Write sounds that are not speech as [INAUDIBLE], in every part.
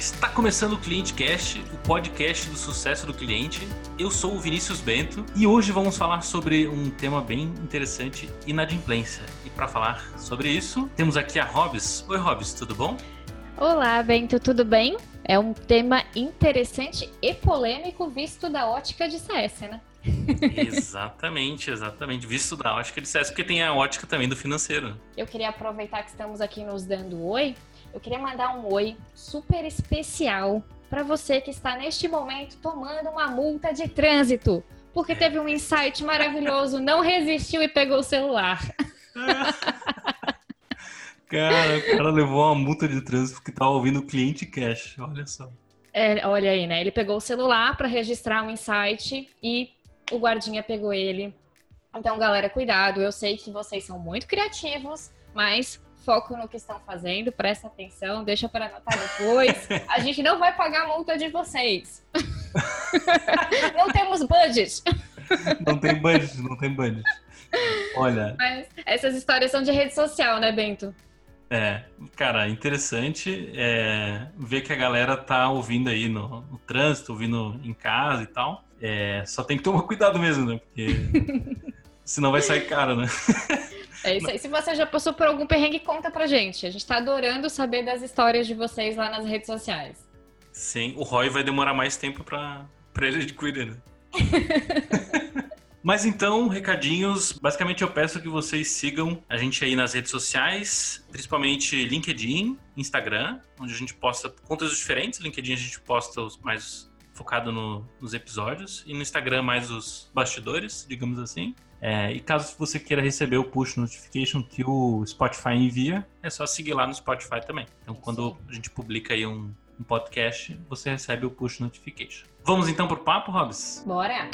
Está começando o Cliente Cast, o podcast do sucesso do cliente. Eu sou o Vinícius Bento e hoje vamos falar sobre um tema bem interessante, inadimplência. E para falar sobre isso, temos aqui a Robs. Oi, Robs, tudo bom? Olá, Bento, tudo bem? É um tema interessante e polêmico visto da ótica de CS, né? [LAUGHS] exatamente, exatamente. Visto da ótica de CS, porque tem a ótica também do financeiro. Eu queria aproveitar que estamos aqui nos dando oi. Eu queria mandar um oi super especial para você que está neste momento tomando uma multa de trânsito, porque teve um insight maravilhoso, não resistiu e pegou o celular. [LAUGHS] Cara, o cara levou uma multa de trânsito porque estava ouvindo o cliente cash, olha só. É, olha aí, né? Ele pegou o celular para registrar um insight e o guardinha pegou ele. Então, galera, cuidado. Eu sei que vocês são muito criativos, mas foco no que estão fazendo, presta atenção, deixa para anotar depois. A gente não vai pagar a multa de vocês. [LAUGHS] não temos budget. Não tem budget, não tem budget. Olha. Mas essas histórias são de rede social, né, Bento? É, cara, interessante é, ver que a galera tá ouvindo aí no, no trânsito, ouvindo em casa e tal. É, só tem que tomar cuidado mesmo, né? Porque [LAUGHS] senão vai sair caro, né? É isso aí. Se você já passou por algum perrengue, conta pra gente. A gente tá adorando saber das histórias de vocês lá nas redes sociais. Sim, o Roy vai demorar mais tempo pra, pra ele adquirir, né? [LAUGHS] Mas então, recadinhos. Basicamente, eu peço que vocês sigam a gente aí nas redes sociais, principalmente LinkedIn, Instagram, onde a gente posta conteúdos diferentes. LinkedIn a gente posta os mais focado no, nos episódios e no Instagram mais os bastidores, digamos assim. É, e caso você queira receber o push notification que o Spotify envia, é só seguir lá no Spotify também. Então, quando a gente publica aí um, um podcast, você recebe o push notification. Vamos então pro papo, Robs? Bora!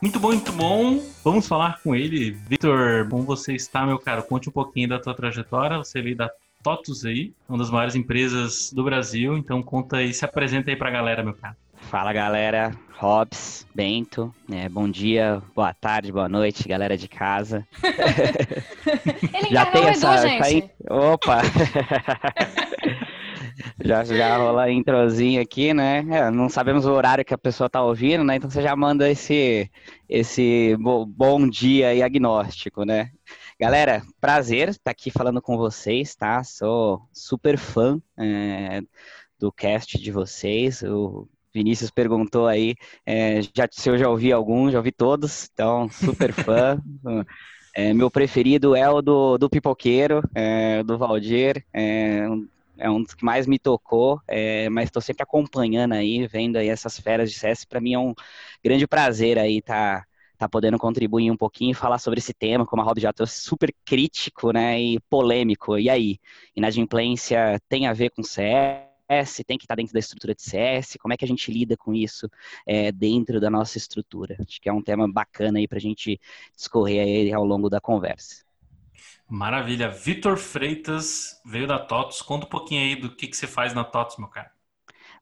Muito bom, muito bom. Vamos falar com ele. Victor, como você está, meu caro? Conte um pouquinho da tua trajetória. Você veio da TOTUS aí, uma das maiores empresas do Brasil. Então conta aí, se apresenta aí pra galera, meu caro. Fala galera, Robs, Bento, né? bom dia, boa tarde, boa noite, galera de casa. [LAUGHS] Ele já tem essa, essa, Opa! [LAUGHS] já, já rola a introzinho aqui, né? É, não sabemos o horário que a pessoa tá ouvindo, né? Então você já manda esse, esse bom dia e agnóstico, né? Galera, prazer estar aqui falando com vocês, tá? Sou super fã é, do cast de vocês. O Vinícius perguntou aí é, já, se eu já ouvi algum, já ouvi todos, então super fã. [LAUGHS] É, meu preferido é o do, do Pipoqueiro, é, do Valdir, é, é um dos que mais me tocou, é, mas estou sempre acompanhando aí, vendo aí essas feras de CS. Para mim é um grande prazer aí estar tá, tá podendo contribuir um pouquinho e falar sobre esse tema, como a Rob já trouxe, super crítico, né, e polêmico. E aí, inadimplência tem a ver com CS? Tem que estar tá dentro da estrutura de CS? Como é que a gente lida com isso é, dentro da nossa estrutura? Acho que é um tema bacana aí para a gente discorrer aí ao longo da conversa. Maravilha. Vitor Freitas veio da TOTOS. Conta um pouquinho aí do que, que você faz na TOTOS, meu cara.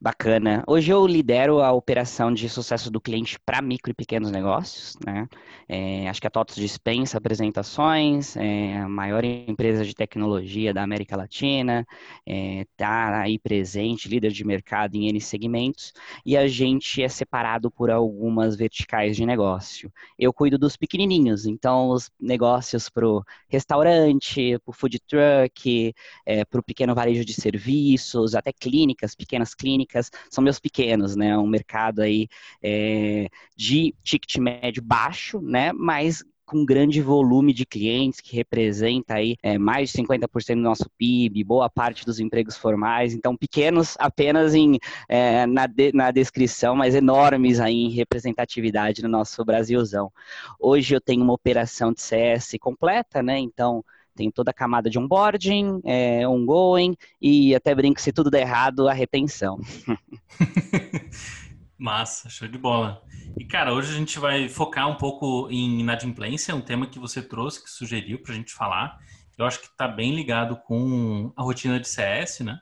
Bacana. Hoje eu lidero a operação de sucesso do cliente para micro e pequenos negócios. Né? É, acho que a TOTOS dispensa apresentações, é a maior empresa de tecnologia da América Latina, está é, tá aí presente, líder de mercado em N segmentos, e a gente é separado por algumas verticais de negócio. Eu cuido dos pequenininhos, então os negócios para o restaurante, para o food truck, é, para o pequeno varejo de serviços, até clínicas, pequenas clínicas clínicas, são meus pequenos, né? Um mercado aí é, de ticket médio baixo, né? Mas com grande volume de clientes, que representa aí é, mais de 50% do nosso PIB, boa parte dos empregos formais, então pequenos apenas em, é, na, de, na descrição, mas enormes aí em representatividade no nosso Brasilzão. Hoje eu tenho uma operação de CS completa, né? Então tem toda a camada de onboarding, é, ongoing e até brinco se tudo der errado, a retenção. [LAUGHS] Massa, show de bola. E cara, hoje a gente vai focar um pouco em inadimplência, um tema que você trouxe, que sugeriu para a gente falar. Eu acho que está bem ligado com a rotina de CS, né?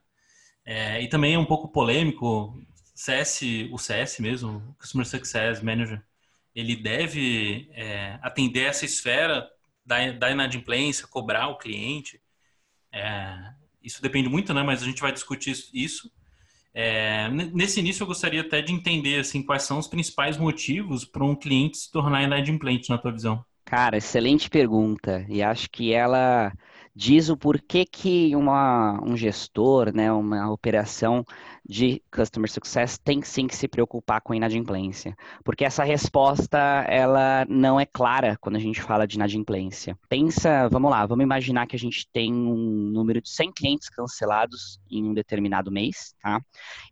É, e também é um pouco polêmico, CS, o CS mesmo, o Customer Success Manager, ele deve é, atender essa esfera da, da inadimplência, cobrar o cliente. É, isso depende muito, né? Mas a gente vai discutir isso. É, nesse início, eu gostaria até de entender assim, quais são os principais motivos para um cliente se tornar inadimplente, na tua visão. Cara, excelente pergunta. E acho que ela diz o porquê que uma, um gestor, né, uma operação de Customer Success tem sim que se preocupar com inadimplência, porque essa resposta ela não é clara quando a gente fala de inadimplência. Pensa, vamos lá, vamos imaginar que a gente tem um número de 100 clientes cancelados em um determinado mês, tá?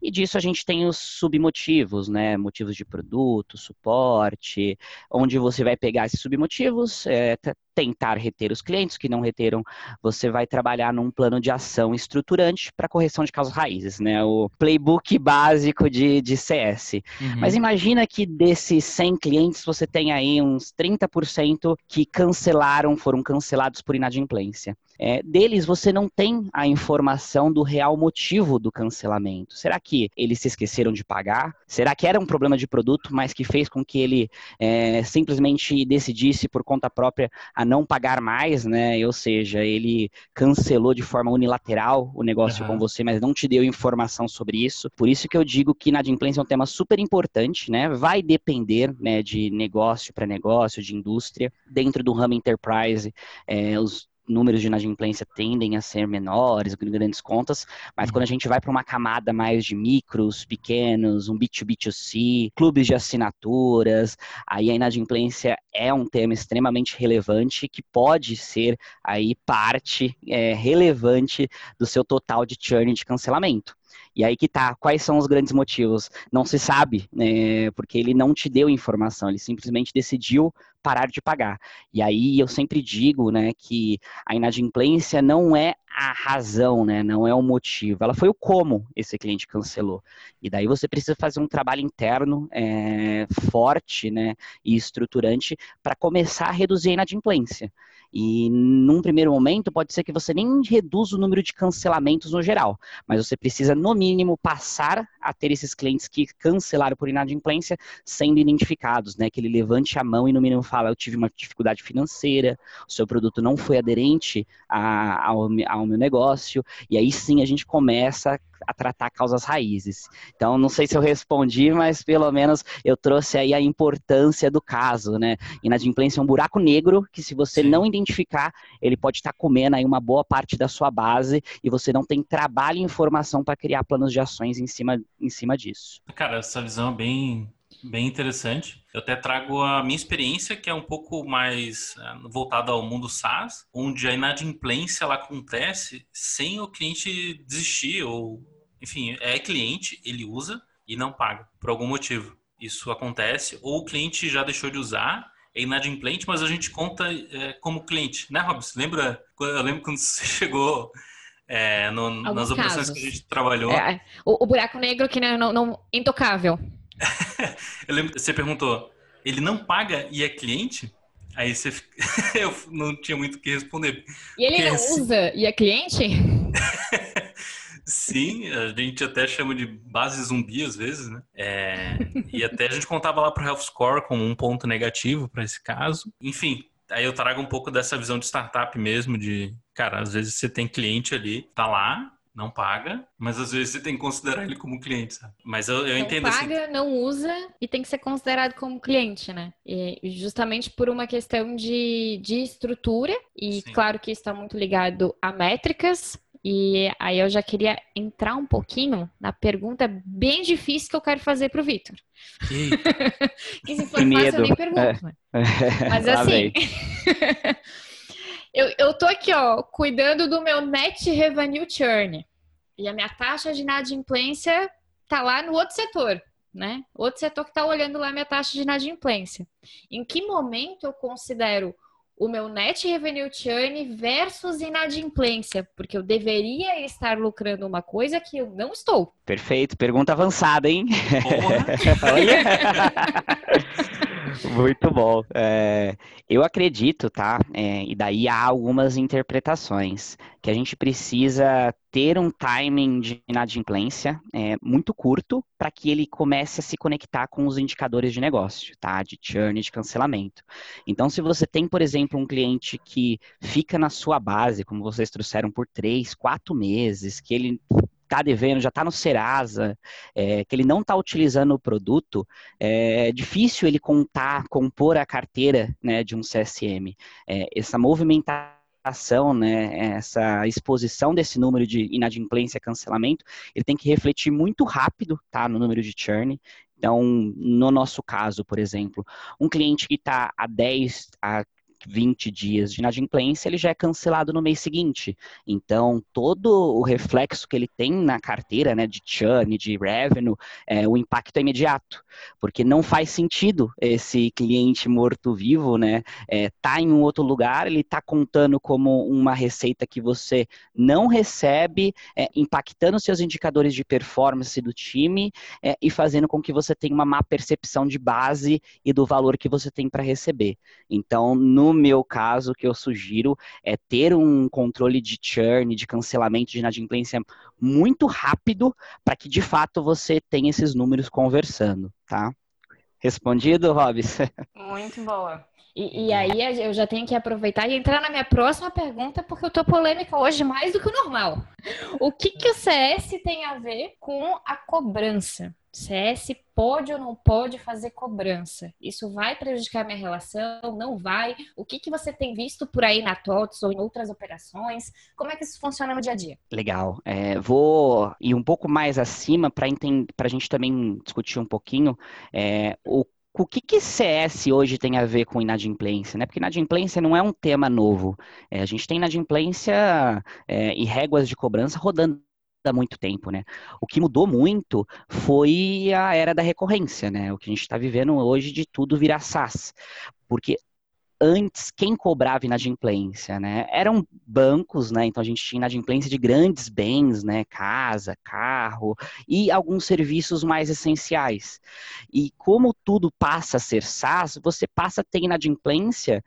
E disso a gente tem os submotivos, né? Motivos de produto, suporte, onde você vai pegar esses submotivos, é, tentar reter os clientes que não reteram, você vai trabalhar num plano de ação estruturante para correção de causas raízes, né? O playbook básico de, de CS. Uhum. Mas imagina que desses 100 clientes você tem aí uns 30% que cancelaram, foram cancelados por inadimplência. É, deles você não tem a informação do real motivo do cancelamento. Será que eles se esqueceram de pagar? Será que era um problema de produto, mas que fez com que ele é, simplesmente decidisse por conta própria a não pagar mais, né? Ou seja, ele cancelou de forma unilateral o negócio uhum. com você, mas não te deu informação sobre isso. Por isso que eu digo que inadimplência é um tema super importante, né? Vai depender né, de negócio para negócio, de indústria. Dentro do ramo enterprise, é, os números de inadimplência tendem a ser menores, grandes contas, mas quando a gente vai para uma camada mais de micros, pequenos, um B2B2C, clubes de assinaturas, aí a inadimplência é um tema extremamente relevante que pode ser aí parte é, relevante do seu total de churn de cancelamento. E aí que tá, quais são os grandes motivos? Não se sabe, né, porque ele não te deu informação, ele simplesmente decidiu parar de pagar. E aí eu sempre digo, né, que a inadimplência não é a razão, né, não é o motivo, ela foi o como esse cliente cancelou. E daí você precisa fazer um trabalho interno é, forte, né, e estruturante para começar a reduzir a inadimplência. E num primeiro momento, pode ser que você nem reduza o número de cancelamentos no geral, mas você precisa, no mínimo, passar a ter esses clientes que cancelaram por inadimplência sendo identificados, né? Que ele levante a mão e, no mínimo, fala: Eu tive uma dificuldade financeira, o seu produto não foi aderente a, ao, ao meu negócio, e aí sim a gente começa a tratar causas raízes. Então, não sei se eu respondi, mas pelo menos eu trouxe aí a importância do caso, né? Inadimplência é um buraco negro que se você Sim. não identificar, ele pode estar comendo aí uma boa parte da sua base e você não tem trabalho e informação para criar planos de ações em cima, em cima disso. Cara, essa visão é bem, bem interessante. Eu até trago a minha experiência, que é um pouco mais é, voltada ao mundo SaaS, onde a inadimplência ela acontece sem o cliente desistir ou enfim, é cliente, ele usa e não paga por algum motivo. Isso acontece, ou o cliente já deixou de usar, é inadimplente, mas a gente conta é, como cliente, né, Robson? Lembra? Eu lembro quando [LAUGHS] você chegou é, no, nas operações que a gente trabalhou. É, o, o, buraco negro que não, não intocável. [LAUGHS] eu lembro, você perguntou, ele não paga e é cliente? Aí você, [LAUGHS] eu não tinha muito o que responder. E ele não assim... usa e é cliente? Sim, a gente até chama de base zumbi às vezes, né? É, e até a gente contava lá para o Health Score como um ponto negativo para esse caso. Enfim, aí eu trago um pouco dessa visão de startup mesmo, de, cara, às vezes você tem cliente ali, tá lá, não paga, mas às vezes você tem que considerar ele como cliente, sabe? Mas eu, eu não entendo assim paga, assim... não usa e tem que ser considerado como cliente, né? E justamente por uma questão de, de estrutura, e Sim. claro que isso está muito ligado a métricas, e aí eu já queria entrar um pouquinho na pergunta bem difícil que eu quero fazer para o Vitor. [LAUGHS] que se for que fácil, eu nem pergunto. Né? [LAUGHS] Mas assim, [LAUGHS] eu, eu tô aqui, ó, cuidando do meu net revenue churn. E a minha taxa de inadimplência tá lá no outro setor, né? Outro setor que tá olhando lá a minha taxa de inadimplência. Em que momento eu considero o meu net revenue churn versus inadimplência, porque eu deveria estar lucrando uma coisa que eu não estou. Perfeito, pergunta avançada, hein? [LAUGHS] [LAUGHS] Muito bom. É, eu acredito, tá? É, e daí há algumas interpretações que a gente precisa ter um timing de inadimplência é, muito curto para que ele comece a se conectar com os indicadores de negócio, tá? De churn de cancelamento. Então, se você tem, por exemplo, um cliente que fica na sua base, como vocês trouxeram, por três, quatro meses, que ele está devendo, já está no Serasa, é, que ele não está utilizando o produto, é, é difícil ele contar, compor a carteira né, de um CSM. É, essa movimentação, né, essa exposição desse número de inadimplência cancelamento, ele tem que refletir muito rápido tá, no número de churn. Então, no nosso caso, por exemplo, um cliente que está há 10 a 20 dias de inadimplência, ele já é cancelado no mês seguinte. Então, todo o reflexo que ele tem na carteira, né, de churn, de revenue, é, o impacto é imediato, porque não faz sentido esse cliente morto-vivo, né, é, tá em um outro lugar, ele tá contando como uma receita que você não recebe, é, impactando seus indicadores de performance do time é, e fazendo com que você tenha uma má percepção de base e do valor que você tem para receber. Então, no no meu caso, o que eu sugiro é ter um controle de churn, de cancelamento de inadimplência muito rápido, para que de fato você tenha esses números conversando, tá? Respondido, Robs? [LAUGHS] Muito boa. E, e, aí eu já tenho que aproveitar e entrar na minha próxima pergunta, porque eu tô polêmica hoje mais do que o normal. O que, que o CS tem a ver com a cobrança? CS pode ou não pode fazer cobrança? Isso vai prejudicar minha relação? Não vai? O que, que você tem visto por aí na TOTS ou em outras operações? Como é que isso funciona no dia a dia? Legal. É, vou ir um pouco mais acima para a gente também discutir um pouquinho é, o o que, que CS hoje tem a ver com inadimplência? Né? Porque inadimplência não é um tema novo. É, a gente tem inadimplência é, e réguas de cobrança rodando há muito tempo, né? O que mudou muito foi a era da recorrência, né? O que a gente está vivendo hoje de tudo virar SaaS. Porque antes, quem cobrava inadimplência, né? Eram bancos, né? Então a gente tinha inadimplência de grandes bens, né? Casa, carro e alguns serviços mais essenciais. E como tudo passa a ser SaaS, você passa a ter inadimplência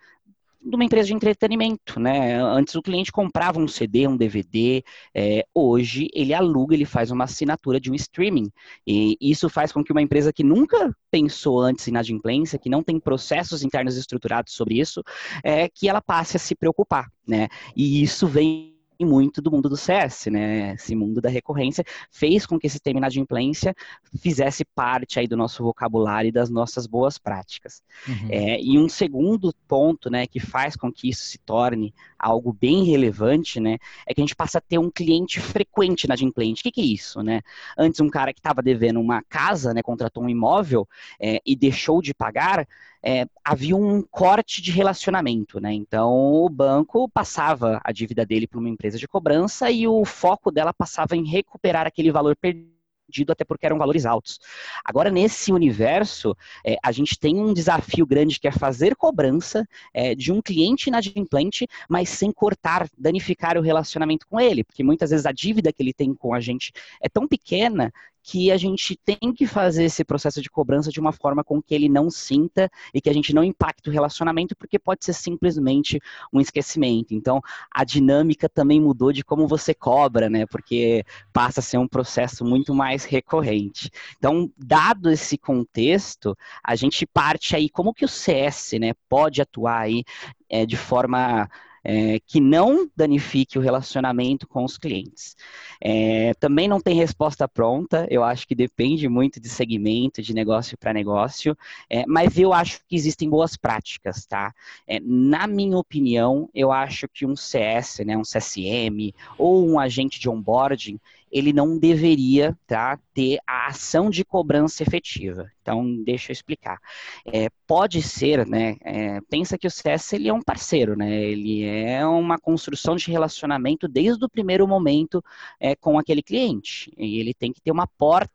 de uma empresa de entretenimento, né? Antes o cliente comprava um CD, um DVD, é, hoje ele aluga, ele faz uma assinatura de um streaming. E isso faz com que uma empresa que nunca pensou antes em inadimplência, que não tem processos internos estruturados sobre isso, é, que ela passe a se preocupar, né? E isso vem muito do mundo do CS, né? Esse mundo da recorrência fez com que esse tema inadimplência fizesse parte aí do nosso vocabulário e das nossas boas práticas. Uhum. É, e um segundo ponto, né, que faz com que isso se torne algo bem relevante, né, é que a gente passa a ter um cliente frequente inadimplente. O que, que é isso, né? Antes um cara que estava devendo uma casa, né, contratou um imóvel é, e deixou de pagar, é, havia um corte de relacionamento, né? Então o banco passava a dívida dele para uma empresa de cobrança e o foco dela passava em recuperar aquele valor perdido até porque eram valores altos. Agora, nesse universo, é, a gente tem um desafio grande que é fazer cobrança é, de um cliente inadimplente, mas sem cortar, danificar o relacionamento com ele, porque muitas vezes a dívida que ele tem com a gente é tão pequena que a gente tem que fazer esse processo de cobrança de uma forma com que ele não sinta e que a gente não impacte o relacionamento, porque pode ser simplesmente um esquecimento. Então, a dinâmica também mudou de como você cobra, né? Porque passa a ser um processo muito mais recorrente. Então, dado esse contexto, a gente parte aí como que o CS, né, pode atuar aí é, de forma é, que não danifique o relacionamento com os clientes. É, também não tem resposta pronta, eu acho que depende muito de segmento, de negócio para negócio, é, mas eu acho que existem boas práticas, tá? É, na minha opinião, eu acho que um CS, né, um CSM ou um agente de onboarding, ele não deveria tá, ter a ação de cobrança efetiva. Então, deixa eu explicar. É, pode ser, né? É, pensa que o CS ele é um parceiro, né? Ele é uma construção de relacionamento desde o primeiro momento é, com aquele cliente. E ele tem que ter uma porta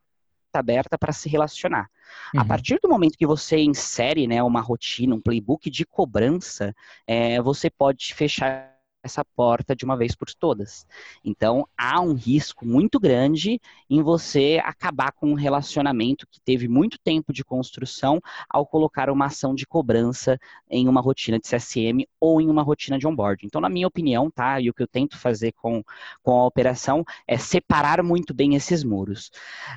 aberta para se relacionar. Uhum. A partir do momento que você insere né, uma rotina, um playbook de cobrança, é, você pode fechar essa porta de uma vez por todas. Então, há um risco muito grande em você acabar com um relacionamento que teve muito tempo de construção ao colocar uma ação de cobrança em uma rotina de CSM ou em uma rotina de onboarding. Então, na minha opinião, tá, e o que eu tento fazer com, com a operação é separar muito bem esses muros.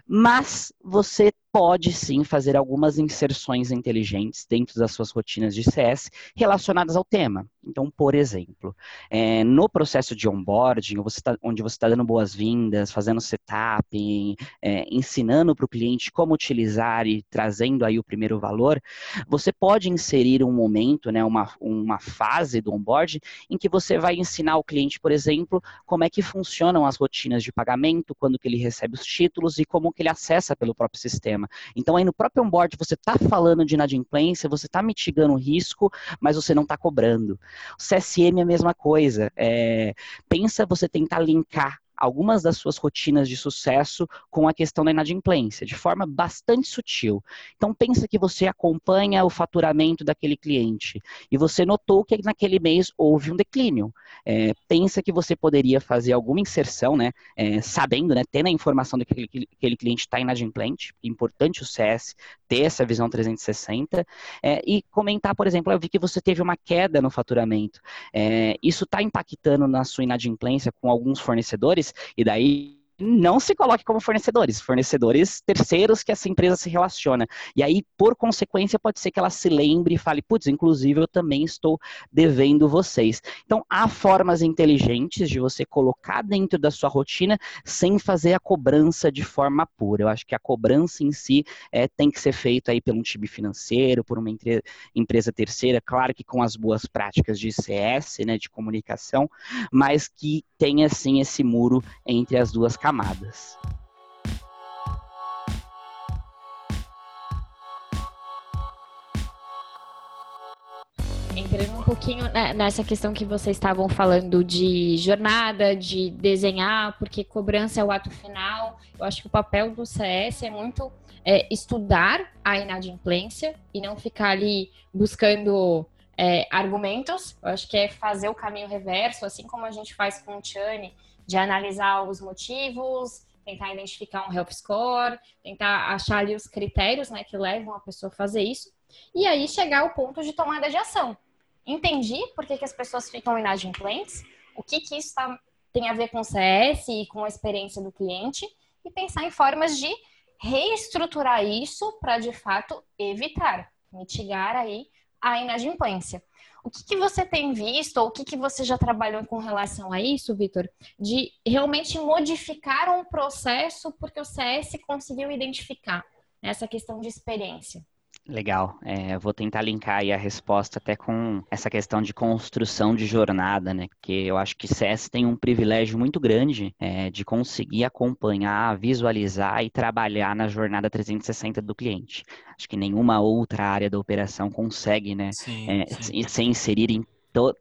Mas você pode sim fazer algumas inserções inteligentes dentro das suas rotinas de CS relacionadas ao tema. Então, por exemplo, é, no processo de onboarding, você tá, onde você está dando boas-vindas, fazendo setup, é, ensinando para o cliente como utilizar e trazendo aí o primeiro valor, você pode inserir um momento, né, uma, uma fase do onboarding em que você vai ensinar o cliente, por exemplo, como é que funcionam as rotinas de pagamento, quando que ele recebe os títulos e como que ele acessa pelo próprio sistema. Então, aí no próprio onboard, você está falando de inadimplência, você está mitigando o risco, mas você não está cobrando. O CSM é a mesma coisa. É, pensa você tentar linkar algumas das suas rotinas de sucesso com a questão da inadimplência, de forma bastante sutil. Então pensa que você acompanha o faturamento daquele cliente e você notou que naquele mês houve um declínio. É, pensa que você poderia fazer alguma inserção, né, é, sabendo, né, tendo a informação de que aquele, aquele cliente está inadimplente, é importante o CS ter essa visão 360 é, e comentar, por exemplo, eu vi que você teve uma queda no faturamento. É, isso está impactando na sua inadimplência com alguns fornecedores e daí não se coloque como fornecedores, fornecedores terceiros que essa empresa se relaciona. E aí, por consequência, pode ser que ela se lembre e fale, putz, inclusive eu também estou devendo vocês. Então, há formas inteligentes de você colocar dentro da sua rotina sem fazer a cobrança de forma pura. Eu acho que a cobrança em si é, tem que ser feita aí pelo um time financeiro, por uma empresa terceira, claro que com as boas práticas de CS, né, de comunicação, mas que tenha, assim, esse muro entre as duas camadas. Entrando um pouquinho nessa questão que vocês estavam falando de jornada, de desenhar, porque cobrança é o ato final. Eu acho que o papel do CS é muito é, estudar a inadimplência e não ficar ali buscando é, argumentos. Eu acho que é fazer o caminho reverso, assim como a gente faz com o Tiane, de analisar os motivos, tentar identificar um help score, tentar achar ali os critérios né, que levam a pessoa a fazer isso, e aí chegar ao ponto de tomada de ação. Entendi por que, que as pessoas ficam inadimplentes, o que, que isso tá, tem a ver com o CS e com a experiência do cliente, e pensar em formas de reestruturar isso para de fato evitar, mitigar aí a inadimplência. O que, que você tem visto, ou o que, que você já trabalhou com relação a isso, Vitor, de realmente modificar um processo porque o CS conseguiu identificar essa questão de experiência? Legal. É, vou tentar linkar aí a resposta até com essa questão de construção de jornada, né? Porque eu acho que CS tem um privilégio muito grande é, de conseguir acompanhar, visualizar e trabalhar na jornada 360 do cliente. Acho que nenhuma outra área da operação consegue, né? Sim, é, sim. Se inserir em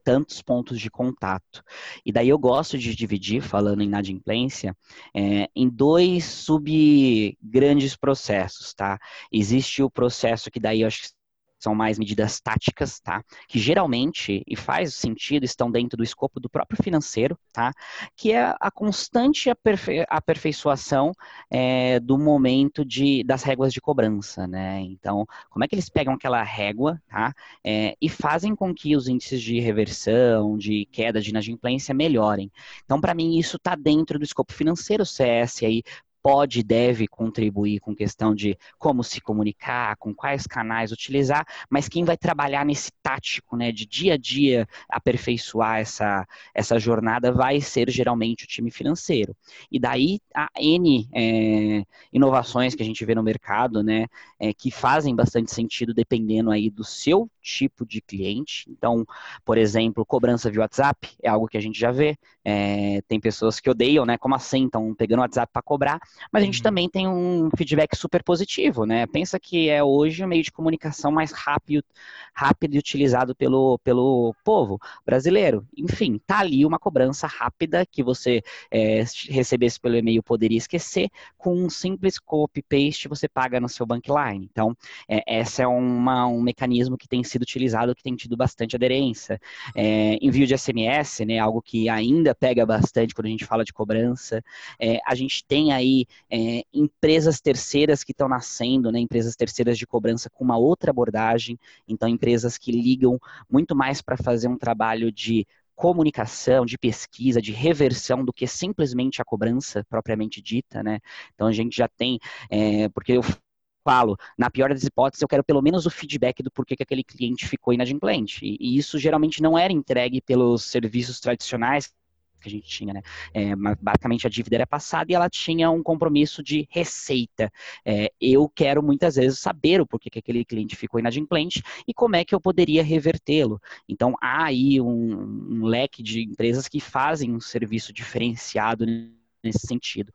tantos pontos de contato. E daí eu gosto de dividir, falando em inadimplência, é, em dois sub grandes processos, tá? Existe o processo que daí eu acho que são mais medidas táticas, tá? Que geralmente, e faz sentido, estão dentro do escopo do próprio financeiro, tá? Que é a constante aperfei aperfeiçoação é, do momento de, das réguas de cobrança, né? Então, como é que eles pegam aquela régua, tá? É, e fazem com que os índices de reversão, de queda de inadimplência melhorem. Então, para mim, isso está dentro do escopo financeiro, CS aí pode e deve contribuir com questão de como se comunicar, com quais canais utilizar, mas quem vai trabalhar nesse tático, né, de dia a dia aperfeiçoar essa, essa jornada vai ser geralmente o time financeiro. E daí a N é, inovações que a gente vê no mercado, né, é, que fazem bastante sentido dependendo aí do seu tipo de cliente. Então, por exemplo, cobrança via WhatsApp é algo que a gente já vê. É, tem pessoas que odeiam, né, como assim, estão pegando o WhatsApp para cobrar mas a gente uhum. também tem um feedback super positivo, né? Pensa que é hoje o meio de comunicação mais rápido, rápido e utilizado pelo, pelo povo brasileiro. Enfim, tá ali uma cobrança rápida que você é, recebesse pelo e-mail poderia esquecer, com um simples copy-paste você paga no seu bankline. Então, é, essa é uma, um mecanismo que tem sido utilizado, que tem tido bastante aderência. É, envio de SMS, né, algo que ainda pega bastante quando a gente fala de cobrança. É, a gente tem aí é, empresas terceiras que estão nascendo, né, empresas terceiras de cobrança com uma outra abordagem, então empresas que ligam muito mais para fazer um trabalho de comunicação, de pesquisa, de reversão do que simplesmente a cobrança propriamente dita, né? Então a gente já tem, é, porque eu falo, na pior das hipóteses, eu quero pelo menos o feedback do porquê que aquele cliente ficou inadimplente. E, e isso geralmente não era entregue pelos serviços tradicionais que a gente tinha, né? É, basicamente a dívida era passada e ela tinha um compromisso de receita. É, eu quero muitas vezes saber o porquê que aquele cliente ficou inadimplente e como é que eu poderia revertê-lo. Então há aí um, um leque de empresas que fazem um serviço diferenciado nesse sentido.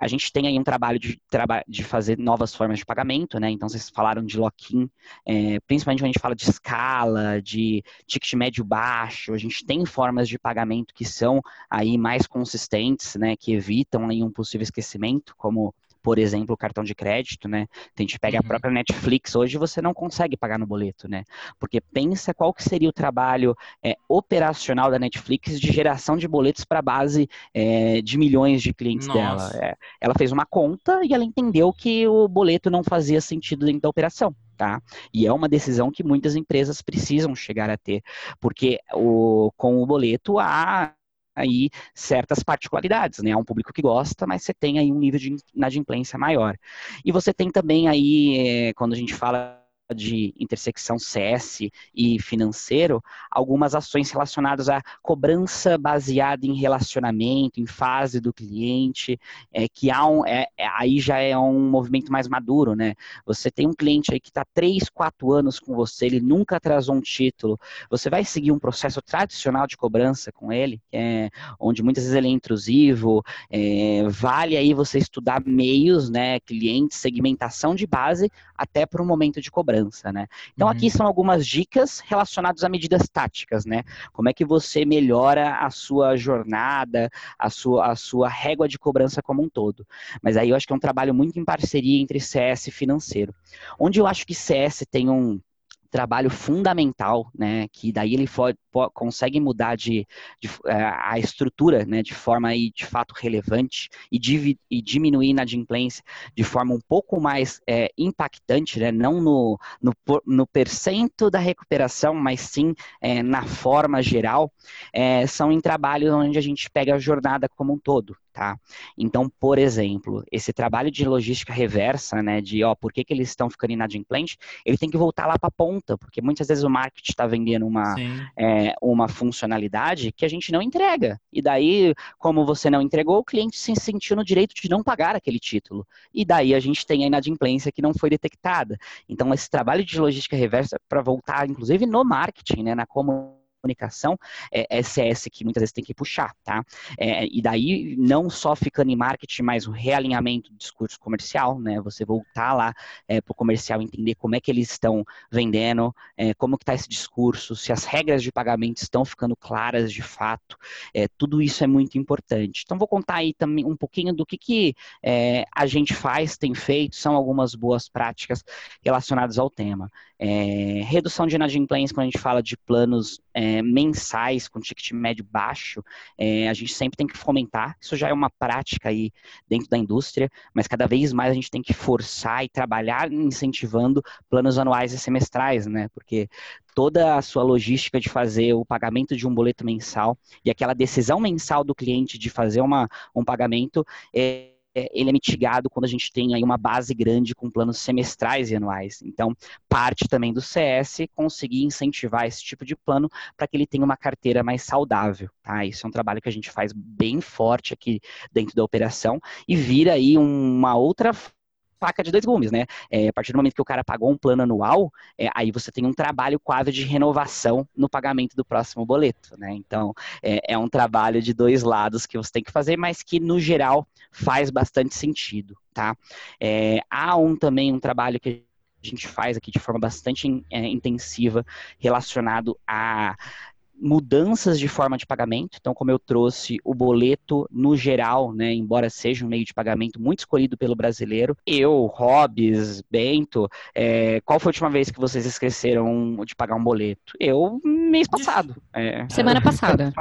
A gente tem aí um trabalho de, de fazer novas formas de pagamento, né? Então, vocês falaram de lock-in, é, principalmente quando a gente fala de escala, de ticket médio baixo, a gente tem formas de pagamento que são aí mais consistentes, né? Que evitam aí um possível esquecimento, como por exemplo, o cartão de crédito, né? A gente pega uhum. a própria Netflix, hoje você não consegue pagar no boleto, né? Porque pensa qual que seria o trabalho é, operacional da Netflix de geração de boletos para a base é, de milhões de clientes Nossa. dela. É, ela fez uma conta e ela entendeu que o boleto não fazia sentido dentro da operação. Tá? E é uma decisão que muitas empresas precisam chegar a ter, porque o, com o boleto há aí certas particularidades, né? Há um público que gosta, mas você tem aí um nível de inadimplência maior. E você tem também aí, é, quando a gente fala de intersecção CS e financeiro, algumas ações relacionadas à cobrança baseada em relacionamento, em fase do cliente, é, que há um, é, é aí já é um movimento mais maduro, né? Você tem um cliente aí que está 3, 4 anos com você, ele nunca atrasou um título, você vai seguir um processo tradicional de cobrança com ele, é, onde muitas vezes ele é intrusivo, é, vale aí você estudar meios, né, clientes, segmentação de base, até para o momento de cobrança cobrança, né? Então, uhum. aqui são algumas dicas relacionadas a medidas táticas, né? Como é que você melhora a sua jornada, a sua, a sua régua de cobrança como um todo. Mas aí eu acho que é um trabalho muito em parceria entre CS e financeiro. Onde eu acho que CS tem um trabalho fundamental, né, que daí ele for, consegue mudar de, de uh, a estrutura, né, de forma aí, de fato relevante e, div, e diminuir na inadimplência de forma um pouco mais é, impactante, né, não no, no, no percento da recuperação, mas sim é, na forma geral, é, são em trabalhos onde a gente pega a jornada como um todo, Tá? Então, por exemplo, esse trabalho de logística reversa, né, de ó, por que, que eles estão ficando inadimplentes, ele tem que voltar lá para a ponta, porque muitas vezes o marketing está vendendo uma, é, uma funcionalidade que a gente não entrega. E daí, como você não entregou, o cliente se sentiu no direito de não pagar aquele título. E daí a gente tem a inadimplência que não foi detectada. Então, esse trabalho de logística reversa para voltar, inclusive no marketing, né, na comunicação comunicação é, é CS que muitas vezes tem que puxar, tá? É, e daí não só ficando em marketing, mas o realinhamento do discurso comercial, né? Você voltar lá é, para o comercial entender como é que eles estão vendendo, é, como que está esse discurso, se as regras de pagamento estão ficando claras de fato, é, tudo isso é muito importante. Então vou contar aí também um pouquinho do que, que é, a gente faz, tem feito, são algumas boas práticas relacionadas ao tema. É, redução de inadimplência, quando a gente fala de planos é, mensais com ticket médio baixo, é, a gente sempre tem que fomentar. Isso já é uma prática aí dentro da indústria, mas cada vez mais a gente tem que forçar e trabalhar incentivando planos anuais e semestrais, né? Porque toda a sua logística de fazer o pagamento de um boleto mensal e aquela decisão mensal do cliente de fazer uma, um pagamento é ele é mitigado quando a gente tem aí uma base grande com planos semestrais e anuais. Então, parte também do CS conseguir incentivar esse tipo de plano para que ele tenha uma carteira mais saudável, tá? Isso é um trabalho que a gente faz bem forte aqui dentro da operação e vira aí uma outra faca de dois gumes, né? É, a partir do momento que o cara pagou um plano anual, é, aí você tem um trabalho quase de renovação no pagamento do próximo boleto, né? Então, é, é um trabalho de dois lados que você tem que fazer, mas que, no geral, faz bastante sentido, tá? É, há um também um trabalho que a gente faz aqui de forma bastante é, intensiva relacionado a mudanças de forma de pagamento. Então, como eu trouxe o boleto no geral, né, embora seja um meio de pagamento muito escolhido pelo brasileiro, eu, Hobbes, Bento, é, qual foi a última vez que vocês esqueceram de pagar um boleto? Eu, mês passado. É, Semana passada.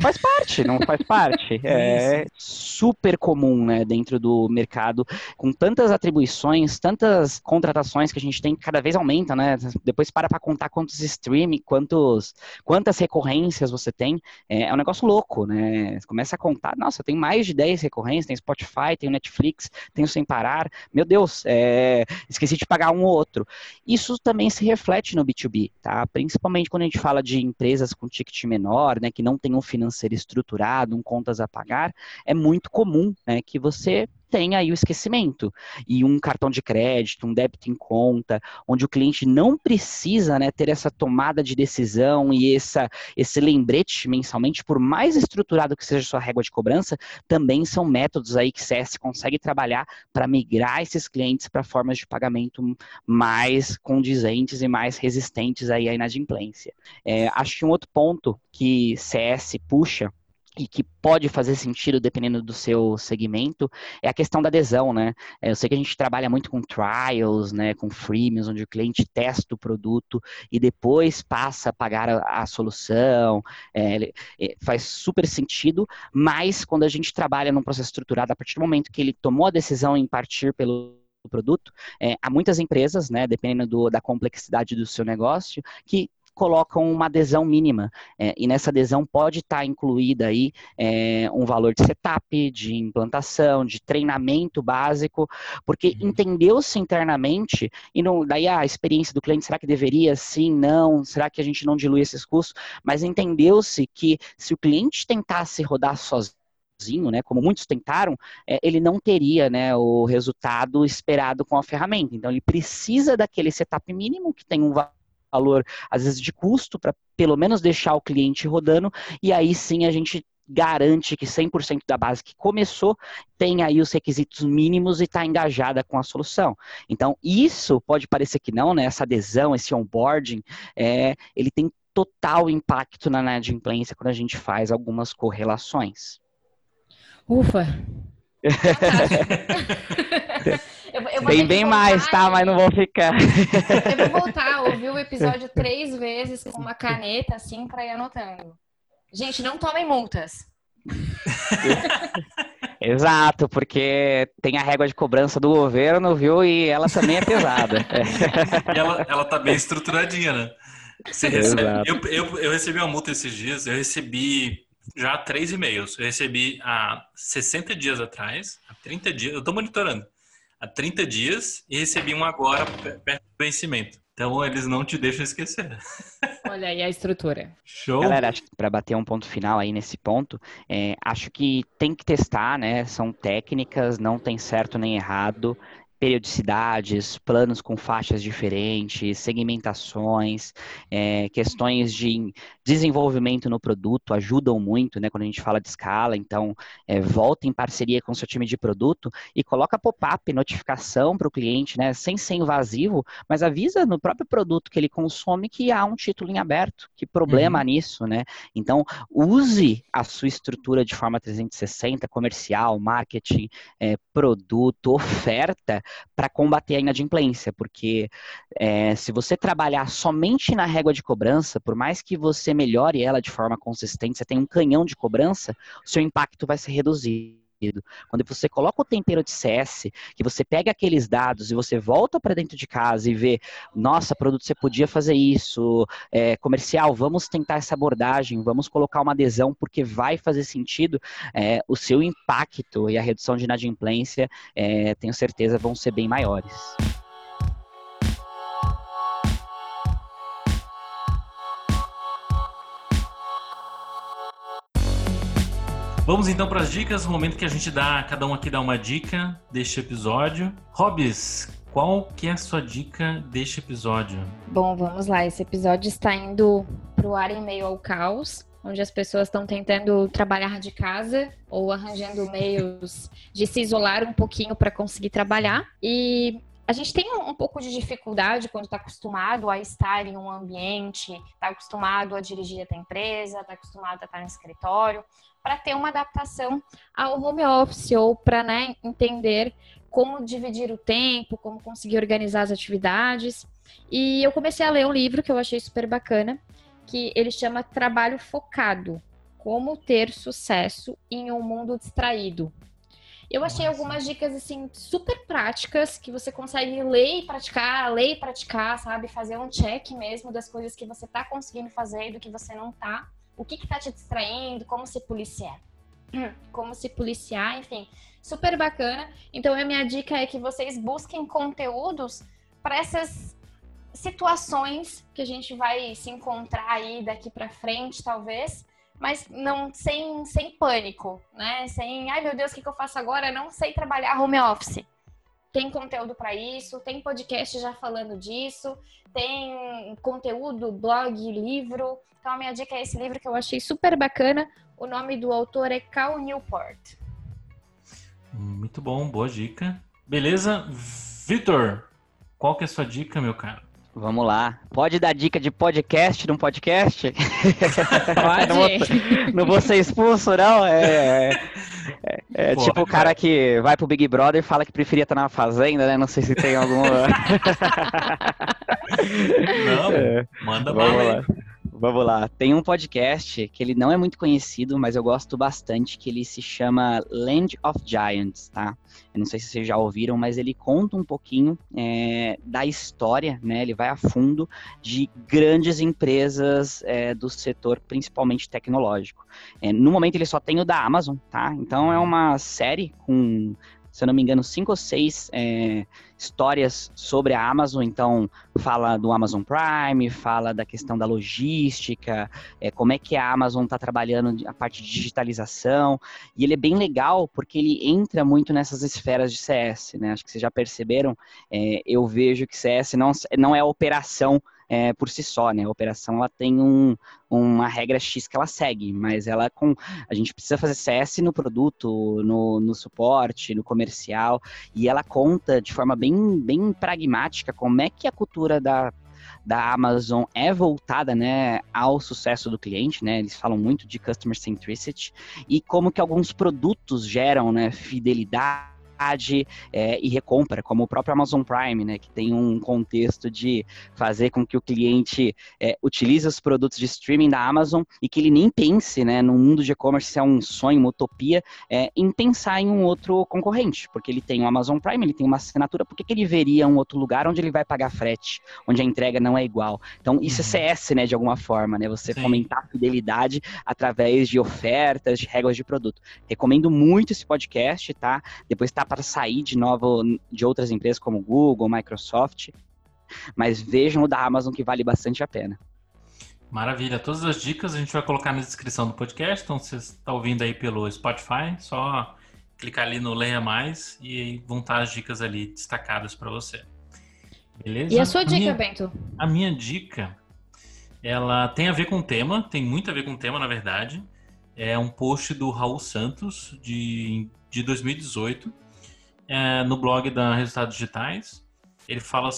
Faz parte, não faz parte. [LAUGHS] É super comum, né, dentro do mercado, com tantas atribuições, tantas contratações que a gente tem, cada vez aumenta, né? Depois para para contar quantos streaming, quantos, quantas recorrências você tem. É, é, um negócio louco, né? Você começa a contar, nossa, tem mais de 10 recorrências, tem Spotify, tem Netflix, tem o Sem Parar. Meu Deus, é, esqueci de pagar um ou outro. Isso também se reflete no B2B, tá? Principalmente quando a gente fala de empresas com ticket menor, né, que não tem um financeiro estruturado, um contas a pagar, é muito comum né, que você tenha aí o esquecimento. E um cartão de crédito, um débito em conta, onde o cliente não precisa né, ter essa tomada de decisão e essa, esse lembrete mensalmente, por mais estruturado que seja a sua régua de cobrança, também são métodos aí que CS consegue trabalhar para migrar esses clientes para formas de pagamento mais condizentes e mais resistentes aí à inadimplência. É, acho que um outro ponto que CS puxa e que pode fazer sentido dependendo do seu segmento é a questão da adesão, né? É, eu sei que a gente trabalha muito com trials, né, com freemiums, onde o cliente testa o produto e depois passa a pagar a, a solução, é, é, faz super sentido, mas quando a gente trabalha num processo estruturado, a partir do momento que ele tomou a decisão em partir pelo produto, é, há muitas empresas, né, dependendo do, da complexidade do seu negócio, que colocam uma adesão mínima. É, e nessa adesão pode estar tá incluída aí é, um valor de setup, de implantação, de treinamento básico, porque uhum. entendeu-se internamente, e não, daí a experiência do cliente, será que deveria sim, não? Será que a gente não dilui esses custos? Mas entendeu-se que se o cliente tentasse rodar sozinho, né, como muitos tentaram, é, ele não teria né, o resultado esperado com a ferramenta. Então, ele precisa daquele setup mínimo que tem um valor valor, às vezes, de custo, para pelo menos deixar o cliente rodando, e aí sim a gente garante que 100% da base que começou tem aí os requisitos mínimos e está engajada com a solução. Então, isso pode parecer que não, né? Essa adesão, esse onboarding, é, ele tem total impacto na inadimplência quando a gente faz algumas correlações. Ufa! [LAUGHS] Eu, eu Tem bem mais, tá? Mas não vou ficar. Eu vou voltar, ouvir o episódio três vezes com uma caneta, assim, pra ir anotando. Gente, não tomem multas. [LAUGHS] Exato, porque tem a régua de cobrança do governo, viu? E ela também é pesada. [LAUGHS] e ela, ela tá bem estruturadinha, né? Você recebe, eu, eu, eu recebi uma multa esses dias, eu recebi já três e-mails. Eu recebi há 60 dias atrás, há 30 dias, eu tô monitorando há 30 dias e recebi um agora perto do vencimento. Então eles não te deixam esquecer. Olha aí a estrutura. Show. Galera, acho que para bater um ponto final aí nesse ponto, é, acho que tem que testar, né? São técnicas, não tem certo nem errado periodicidades, planos com faixas diferentes, segmentações, é, questões de desenvolvimento no produto ajudam muito, né? Quando a gente fala de escala, então é, volta em parceria com o seu time de produto e coloca pop-up, notificação para o cliente, né? Sem ser invasivo, mas avisa no próprio produto que ele consome que há um título em aberto, que problema uhum. nisso, né? Então use a sua estrutura de forma 360, comercial, marketing, é, produto, oferta para combater a inadimplência, porque é, se você trabalhar somente na régua de cobrança, por mais que você melhore ela de forma consistente, você tem um canhão de cobrança, o seu impacto vai ser reduzido. Quando você coloca o tempero de CS, que você pega aqueles dados e você volta para dentro de casa e vê, nossa, produto, você podia fazer isso, é, comercial, vamos tentar essa abordagem, vamos colocar uma adesão porque vai fazer sentido, é, o seu impacto e a redução de inadimplência, é, tenho certeza, vão ser bem maiores. Vamos então para as dicas, no momento que a gente dá, cada um aqui dá uma dica deste episódio. Hobbs, qual que é a sua dica deste episódio? Bom, vamos lá. Esse episódio está indo para o ar em meio ao caos, onde as pessoas estão tentando trabalhar de casa ou arranjando meios de se isolar um pouquinho para conseguir trabalhar. E a gente tem um, pouco de dificuldade quando está acostumado a estar em um ambiente, está acostumado a dirigir a empresa, está acostumado a estar no escritório, para ter uma adaptação ao home office ou para né, entender como dividir o tempo, como conseguir organizar as atividades. E eu comecei a ler um livro que eu achei super bacana, que ele chama Trabalho Focado: Como ter sucesso em um mundo distraído. Eu achei algumas dicas assim super práticas que você consegue ler e praticar, ler e praticar, sabe? Fazer um check mesmo das coisas que você tá conseguindo fazer e do que você não tá. O que que tá te distraindo, como se policiar. [CLEARS THROAT] Como se policiar, enfim, super bacana. Então a minha dica é que vocês busquem conteúdos para essas situações que a gente vai se encontrar aí daqui para frente, talvez, mas não sem, sem pânico, né? Sem, ai meu Deus, o que, que eu faço agora? não sei trabalhar home office. Tem conteúdo para isso, tem podcast já falando disso, tem conteúdo, blog, livro. Então a minha dica é esse livro que eu achei super bacana. O nome do autor é Cal Newport. Muito bom, boa dica. Beleza? Vitor, qual que é a sua dica, meu cara? Vamos lá. Pode dar dica de podcast num podcast? Pode. [LAUGHS] não, vou, não, vou, ser expulso, não? É, [LAUGHS] é, é tipo o cara que vai pro Big Brother e fala que preferia estar na fazenda, né? Não sei se tem algum. [LAUGHS] não, [LAUGHS] é, manda bala Vamos lá. Tem um podcast que ele não é muito conhecido, mas eu gosto bastante, que ele se chama Land of Giants, tá? Eu não sei se vocês já ouviram, mas ele conta um pouquinho é, da história, né? Ele vai a fundo de grandes empresas é, do setor, principalmente tecnológico. É, no momento ele só tem o da Amazon, tá? Então é uma série com se eu não me engano, cinco ou seis é, histórias sobre a Amazon. Então, fala do Amazon Prime, fala da questão da logística, é, como é que a Amazon está trabalhando a parte de digitalização. E ele é bem legal porque ele entra muito nessas esferas de CS, né? Acho que vocês já perceberam. É, eu vejo que CS não, não é operação é, por si só, né? A operação ela tem um, uma regra X que ela segue, mas ela com a gente precisa fazer CS no produto, no, no suporte, no comercial, e ela conta de forma bem, bem pragmática como é que a cultura da da Amazon é voltada, né, ao sucesso do cliente, né? Eles falam muito de customer centricity e como que alguns produtos geram, né, fidelidade é, e recompra, como o próprio Amazon Prime, né, que tem um contexto de fazer com que o cliente é, utilize os produtos de streaming da Amazon e que ele nem pense, né, no mundo de e-commerce se é um sonho, uma utopia, é, em pensar em um outro concorrente, porque ele tem o Amazon Prime, ele tem uma assinatura, por que, que ele veria um outro lugar onde ele vai pagar frete, onde a entrega não é igual? Então, isso é uhum. CS, né, de alguma forma, né, você Sim. fomentar a fidelidade através de ofertas, de regras de produto. Recomendo muito esse podcast, tá? Depois tá para sair de novo de outras empresas como Google, Microsoft, mas vejam o da Amazon que vale bastante a pena. Maravilha. Todas as dicas a gente vai colocar na descrição do podcast. Então, se você está ouvindo aí pelo Spotify, só clicar ali no Leia Mais e vão estar as dicas ali destacadas para você. Beleza? E a sua dica, minha, Bento? A minha dica, ela tem a ver com o tema, tem muito a ver com o tema, na verdade. É um post do Raul Santos, de, de 2018 é, no blog da Resultados Digitais. Ele fala,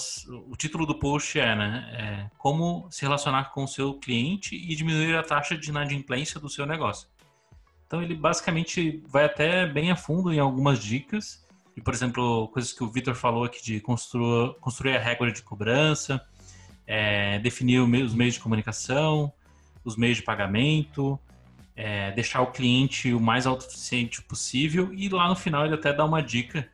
o título do post é, né, é, como se relacionar com o seu cliente e diminuir a taxa de inadimplência do seu negócio. Então ele basicamente vai até bem a fundo em algumas dicas, e por exemplo, coisas que o Vitor falou aqui de construir, construir a regra de cobrança, é, definir os meios de comunicação, os meios de pagamento, é, deixar o cliente o mais autossuficiente possível e lá no final ele até dá uma dica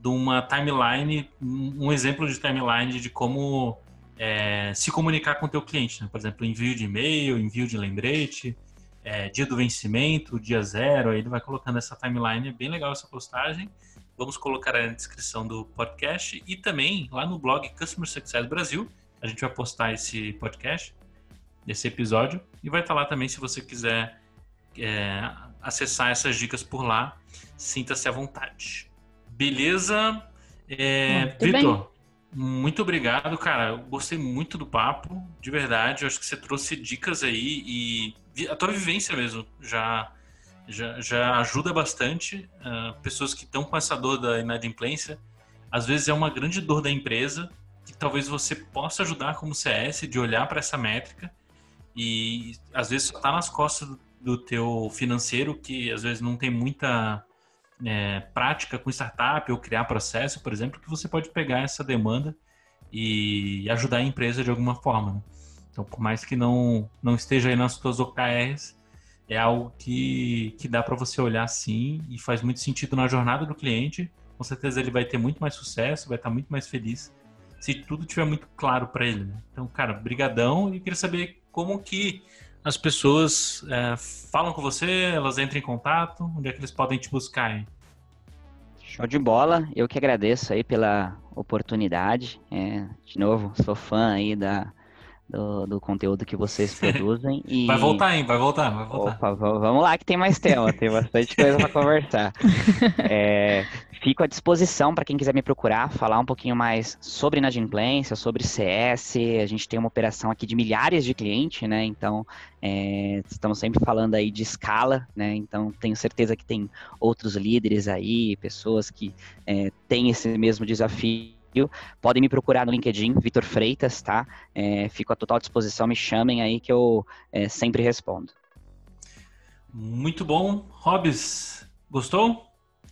de uma timeline, um exemplo de timeline de como é, se comunicar com o teu cliente. Né? Por exemplo, envio de e-mail, envio de lembrete, é, dia do vencimento, dia zero, aí ele vai colocando essa timeline, é bem legal essa postagem. Vamos colocar na descrição do podcast e também lá no blog Customer Success Brasil, a gente vai postar esse podcast, esse episódio, e vai estar lá também se você quiser é, acessar essas dicas por lá, sinta-se à vontade. Beleza? É, Vitor, muito obrigado, cara. Eu gostei muito do papo, de verdade. Eu acho que você trouxe dicas aí e a tua vivência mesmo já já, já ajuda bastante. Uh, pessoas que estão com essa dor da inadimplência, às vezes é uma grande dor da empresa que talvez você possa ajudar como CS de olhar para essa métrica e às vezes está nas costas do teu financeiro que às vezes não tem muita é, prática com startup ou criar processo, por exemplo, que você pode pegar essa demanda e ajudar a empresa de alguma forma. Né? Então, por mais que não, não esteja aí nas suas OKRs, é algo que, que dá para você olhar sim e faz muito sentido na jornada do cliente. Com certeza ele vai ter muito mais sucesso, vai estar muito mais feliz se tudo tiver muito claro para ele. Né? Então, cara, brigadão e queria saber como que as pessoas é, falam com você, elas entram em contato, onde é que eles podem te buscar? Hein? Show de bola, eu que agradeço aí pela oportunidade. É, de novo, sou fã aí da, do, do conteúdo que vocês [LAUGHS] produzem. E... Vai voltar, hein? Vai voltar, vai voltar. Opa, vamos lá que tem mais tema, tem bastante coisa para conversar. [LAUGHS] É, fico à disposição para quem quiser me procurar, falar um pouquinho mais sobre inadimplência, sobre CS. A gente tem uma operação aqui de milhares de clientes, né? Então, é, estamos sempre falando aí de escala, né? Então, tenho certeza que tem outros líderes aí, pessoas que é, têm esse mesmo desafio podem me procurar no LinkedIn, Vitor Freitas, tá? É, fico à total disposição, me chamem aí que eu é, sempre respondo. Muito bom. Hobbs, gostou?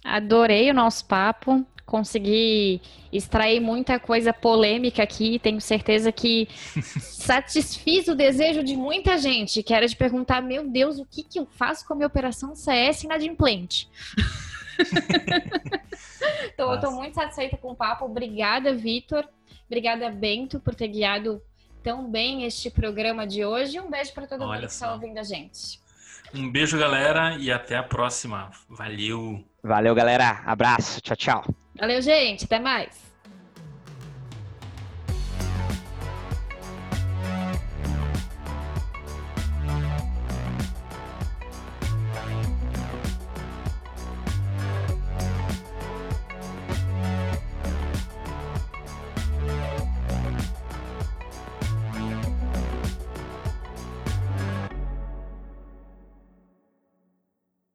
Adorei o nosso papo. Consegui extrair muita coisa polêmica aqui. Tenho certeza que [LAUGHS] satisfiz o desejo de muita gente, que era de perguntar: meu Deus, o que, que eu faço com a minha operação CS inadimplente? [LAUGHS] [LAUGHS] então, eu estou muito satisfeita com o papo. Obrigada, Vitor. Obrigada, Bento, por ter guiado tão bem este programa de hoje. Um beijo para todo Olha mundo que está ouvindo a gente. Um beijo, galera, e até a próxima. Valeu. Valeu, galera. Abraço. Tchau, tchau. Valeu, gente. Até mais.